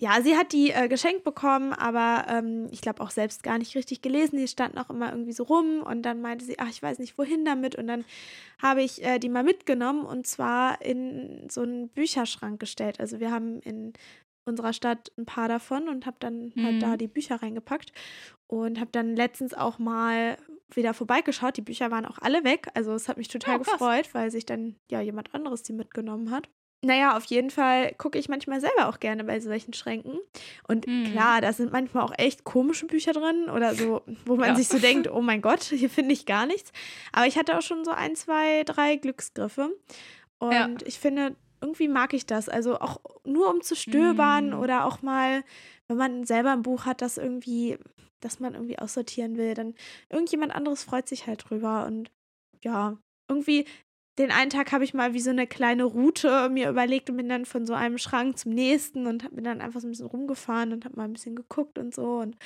ja, sie hat die äh, geschenkt bekommen, aber ähm, ich glaube auch selbst gar nicht richtig gelesen. Die standen auch immer irgendwie so rum und dann meinte sie, ach, ich weiß nicht wohin damit. Und dann habe ich äh, die mal mitgenommen und zwar in so einen Bücherschrank gestellt. Also wir haben in unserer Stadt ein paar davon und habe dann halt Mhm. da die Bücher reingepackt und habe dann letztens auch mal wieder vorbeigeschaut. Die Bücher waren auch alle weg. Also es hat mich total Oh, krass. gefreut, weil sich dann ja jemand anderes die mitgenommen hat. Naja, auf jeden Fall gucke ich manchmal selber auch gerne bei solchen Schränken. Und Mhm. klar, da sind manchmal auch echt komische Bücher drin oder so, wo man Ja. sich so denkt, oh mein Gott, hier finde ich gar nichts. Aber ich hatte auch schon so ein, zwei, drei Glücksgriffe. Und Ja. ich finde, irgendwie mag ich das. Also auch nur um zu stöbern Mhm. oder auch mal, wenn man selber ein Buch hat, das irgendwie, das man irgendwie aussortieren will, dann irgendjemand anderes freut sich halt drüber. Und ja, irgendwie den einen Tag habe ich mal wie so eine kleine Route mir überlegt und bin dann von so einem Schrank zum nächsten und bin dann einfach so ein bisschen rumgefahren und habe mal ein bisschen geguckt und so. Und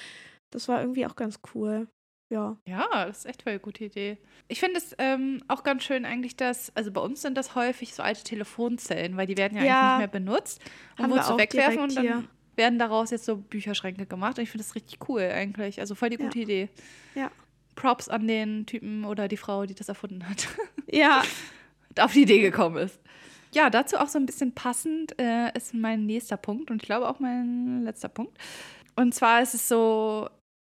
das war irgendwie auch ganz cool. Ja. Ja, das ist echt voll eine gute Idee. Ich finde es ähm, auch ganz schön eigentlich, dass, also bei uns sind das häufig so alte Telefonzellen, weil die werden ja, Ja. eigentlich nicht mehr benutzt und so auch wegwerfen und dann hier. Werden daraus jetzt so Bücherschränke gemacht und ich finde das richtig cool eigentlich. Also voll die Ja. gute Idee. Ja. Props an den Typen oder die Frau, die das erfunden hat. Ja. und auf die Idee gekommen ist. Ja, dazu auch so ein bisschen passend äh, ist mein nächster Punkt und ich glaube auch mein letzter Punkt. Und zwar ist es so,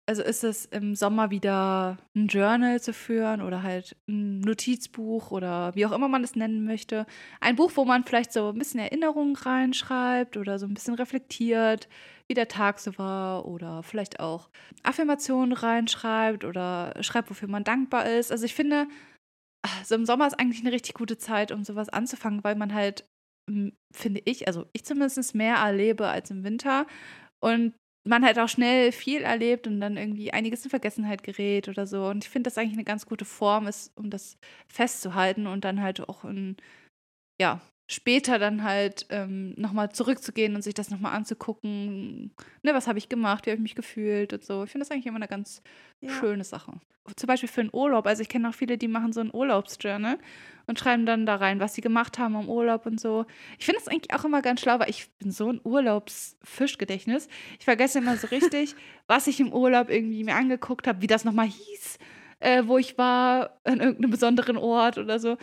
also ist es im Sommer wieder ein Journal zu führen oder halt ein Notizbuch oder wie auch immer man es nennen möchte. Ein Buch, wo man vielleicht so ein bisschen Erinnerungen reinschreibt oder so ein bisschen reflektiert, wie der Tag so war oder vielleicht auch Affirmationen reinschreibt oder schreibt, wofür man dankbar ist. Also ich finde, so im Sommer ist eigentlich eine richtig gute Zeit, um sowas anzufangen, weil man halt, finde ich, also ich zumindest mehr erlebe als im Winter und man halt auch schnell viel erlebt und dann irgendwie einiges in Vergessenheit gerät oder so. Und ich finde, das eigentlich eine ganz gute Form ist, um das festzuhalten und dann halt auch in, ja, später dann halt ähm, nochmal zurückzugehen und sich das nochmal anzugucken. Ne, was habe ich gemacht, wie habe ich mich gefühlt und so. Ich finde das eigentlich immer eine ganz ja. schöne Sache. Zum Beispiel für einen Urlaub. Also ich kenne auch viele, die machen so ein Urlaubsjournal und schreiben dann da rein, was sie gemacht haben im Urlaub und so. Ich finde das eigentlich auch immer ganz schlau, weil ich bin so ein Urlaubsfischgedächtnis. Ich vergesse immer so richtig, was ich im Urlaub irgendwie mir angeguckt habe, wie das nochmal hieß, äh, wo ich war, an irgendeinem besonderen Ort oder so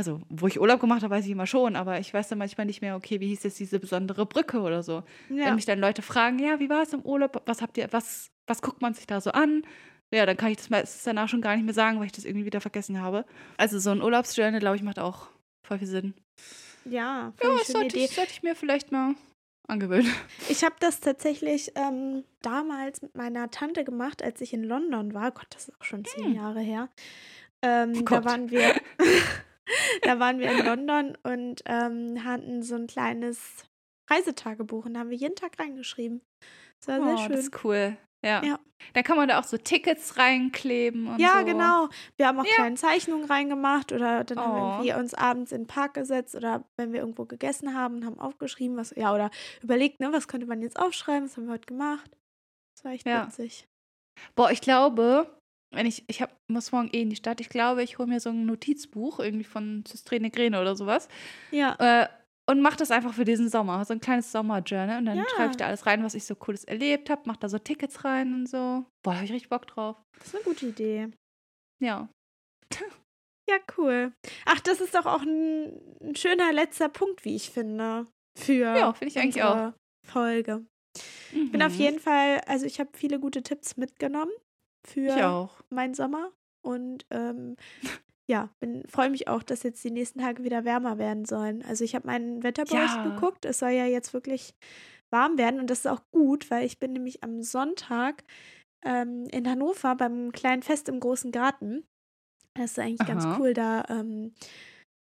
also wo ich Urlaub gemacht habe, weiß ich immer schon, aber ich weiß dann manchmal nicht mehr, okay, wie hieß jetzt diese besondere Brücke oder so. Ja. Wenn mich dann Leute fragen, ja, wie war es im Urlaub, was habt ihr, was, was guckt man sich da so an? Ja, dann kann ich das meistens danach schon gar nicht mehr sagen, weil ich das irgendwie wieder vergessen habe. Also so ein Urlaubsjournal, glaube ich, macht auch voll viel Sinn. Ja, ja das sollte ich, sollte ich mir vielleicht mal angewöhnen. Ich habe das tatsächlich ähm, damals mit meiner Tante gemacht, als ich in London war. Gott, das ist auch schon zehn hm. Jahre her. Ähm, oh da waren wir. da waren wir in London und ähm, hatten so ein kleines Reisetagebuch und da haben wir jeden Tag reingeschrieben. Das war oh, sehr schön. Das ist cool. Ja. ja. Da kann man da auch so Tickets reinkleben und ja, so. genau. Wir haben auch ja. kleine Zeichnungen reingemacht oder dann oh. haben wir uns abends in den Park gesetzt oder wenn wir irgendwo gegessen haben haben aufgeschrieben, was, ja, oder überlegt, ne, was könnte man jetzt aufschreiben, was haben wir heute gemacht. Das war echt ja. witzig. Boah, ich glaube, wenn ich, ich hab, muss morgen eh in die Stadt, ich glaube, ich hole mir so ein Notizbuch irgendwie von Systrene Grene oder sowas. Ja. Äh, und mache das einfach für diesen Sommer, so ein kleines Sommerjournal. Und dann ja. schreibe ich da alles rein, was ich so cooles erlebt habe, mache da so Tickets rein und so. Boah, habe ich richtig Bock drauf. Das ist eine gute Idee. Ja. Ja, cool. Ach, das ist doch auch ein, ein schöner letzter Punkt, wie ich finde. Für ja, finde ich eigentlich auch. Folge. Mhm. Ich bin auf mhm. jeden Fall, also ich habe viele gute Tipps mitgenommen für meinen Sommer. Und ähm, ja, freue mich auch, dass jetzt die nächsten Tage wieder wärmer werden sollen. Also ich habe meinen Wetterbericht ja. geguckt. Es soll ja jetzt wirklich warm werden und das ist auch gut, weil ich bin nämlich am Sonntag ähm, in Hannover beim kleinen Fest im großen Garten. Das ist eigentlich Aha. ganz cool. Da ähm,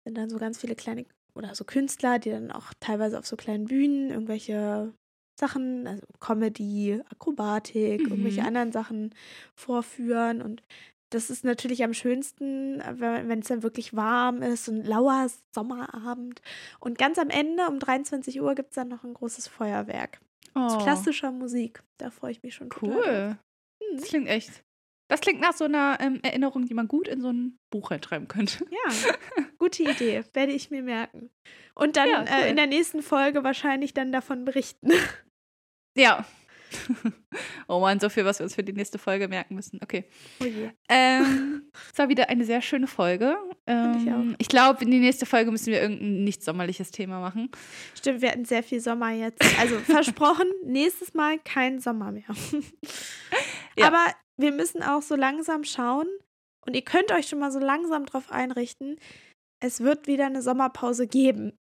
sind dann so ganz viele kleine oder so Künstler, die dann auch teilweise auf so kleinen Bühnen irgendwelche Sachen, also Comedy, Akrobatik, mhm. irgendwelche anderen Sachen vorführen. Und das ist natürlich am schönsten, äh, wenn es dann wirklich warm ist, so ein lauer Sommerabend. Und ganz am Ende um 23 Uhr gibt es dann noch ein großes Feuerwerk. Oh. klassischer Musik. Da freue ich mich schon Cool. Hm. Das klingt echt. Das klingt nach so einer ähm, Erinnerung, die man gut in so ein Buch reinschreiben könnte. Ja, gute Idee. Werde ich mir merken. Und dann ja, cool. äh, in der nächsten Folge wahrscheinlich dann davon berichten. Ja. oh Mann, so viel, was wir uns für die nächste Folge merken müssen. Okay. Oh je. Ähm, es war wieder eine sehr schöne Folge. Ähm, ich auch. Ich glaube, in die nächste Folge müssen wir irgendein nicht sommerliches Thema machen. Stimmt, wir hatten sehr viel Sommer jetzt. Also versprochen, nächstes Mal kein Sommer mehr. ja. Aber wir müssen auch so langsam schauen und ihr könnt euch schon mal so langsam drauf einrichten. Es wird wieder eine Sommerpause geben.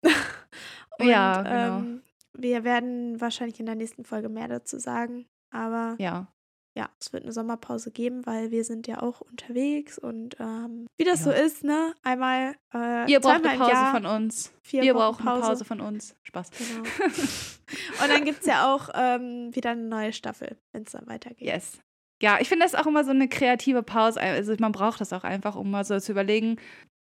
und, ja, genau. Ähm, wir werden wahrscheinlich in der nächsten Folge mehr dazu sagen. Aber ja, ja es wird eine Sommerpause geben, weil wir sind ja auch unterwegs und ähm, wie das ja. so ist, ne? Einmal äh, Ihr braucht eine Pause Jahr, von uns. Wir brauchen Pause. eine Pause von uns. Spaß. Genau. und dann gibt es ja auch ähm, wieder eine neue Staffel, wenn es dann weitergeht. Yes. Ja, ich finde das auch immer so eine kreative Pause. Also man braucht das auch einfach, um mal so zu überlegen,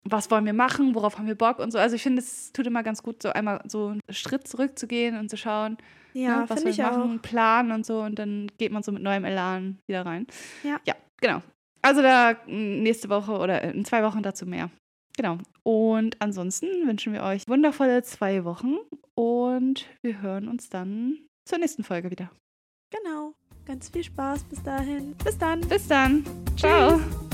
was wollen wir machen, worauf haben wir Bock und so. Also ich finde, es tut immer ganz gut, so einmal so einen Schritt zurückzugehen und zu schauen, ja, ne, was wir machen, auch. planen und so. Und dann geht man so mit neuem Elan wieder rein. Ja. Ja, genau. Also da nächste Woche oder in zwei Wochen dazu mehr. Genau. Und ansonsten wünschen wir euch wundervolle zwei Wochen und wir hören uns dann zur nächsten Folge wieder. Genau. Ganz viel Spaß bis dahin. Bis dann. Bis dann. Ciao. Tschüss.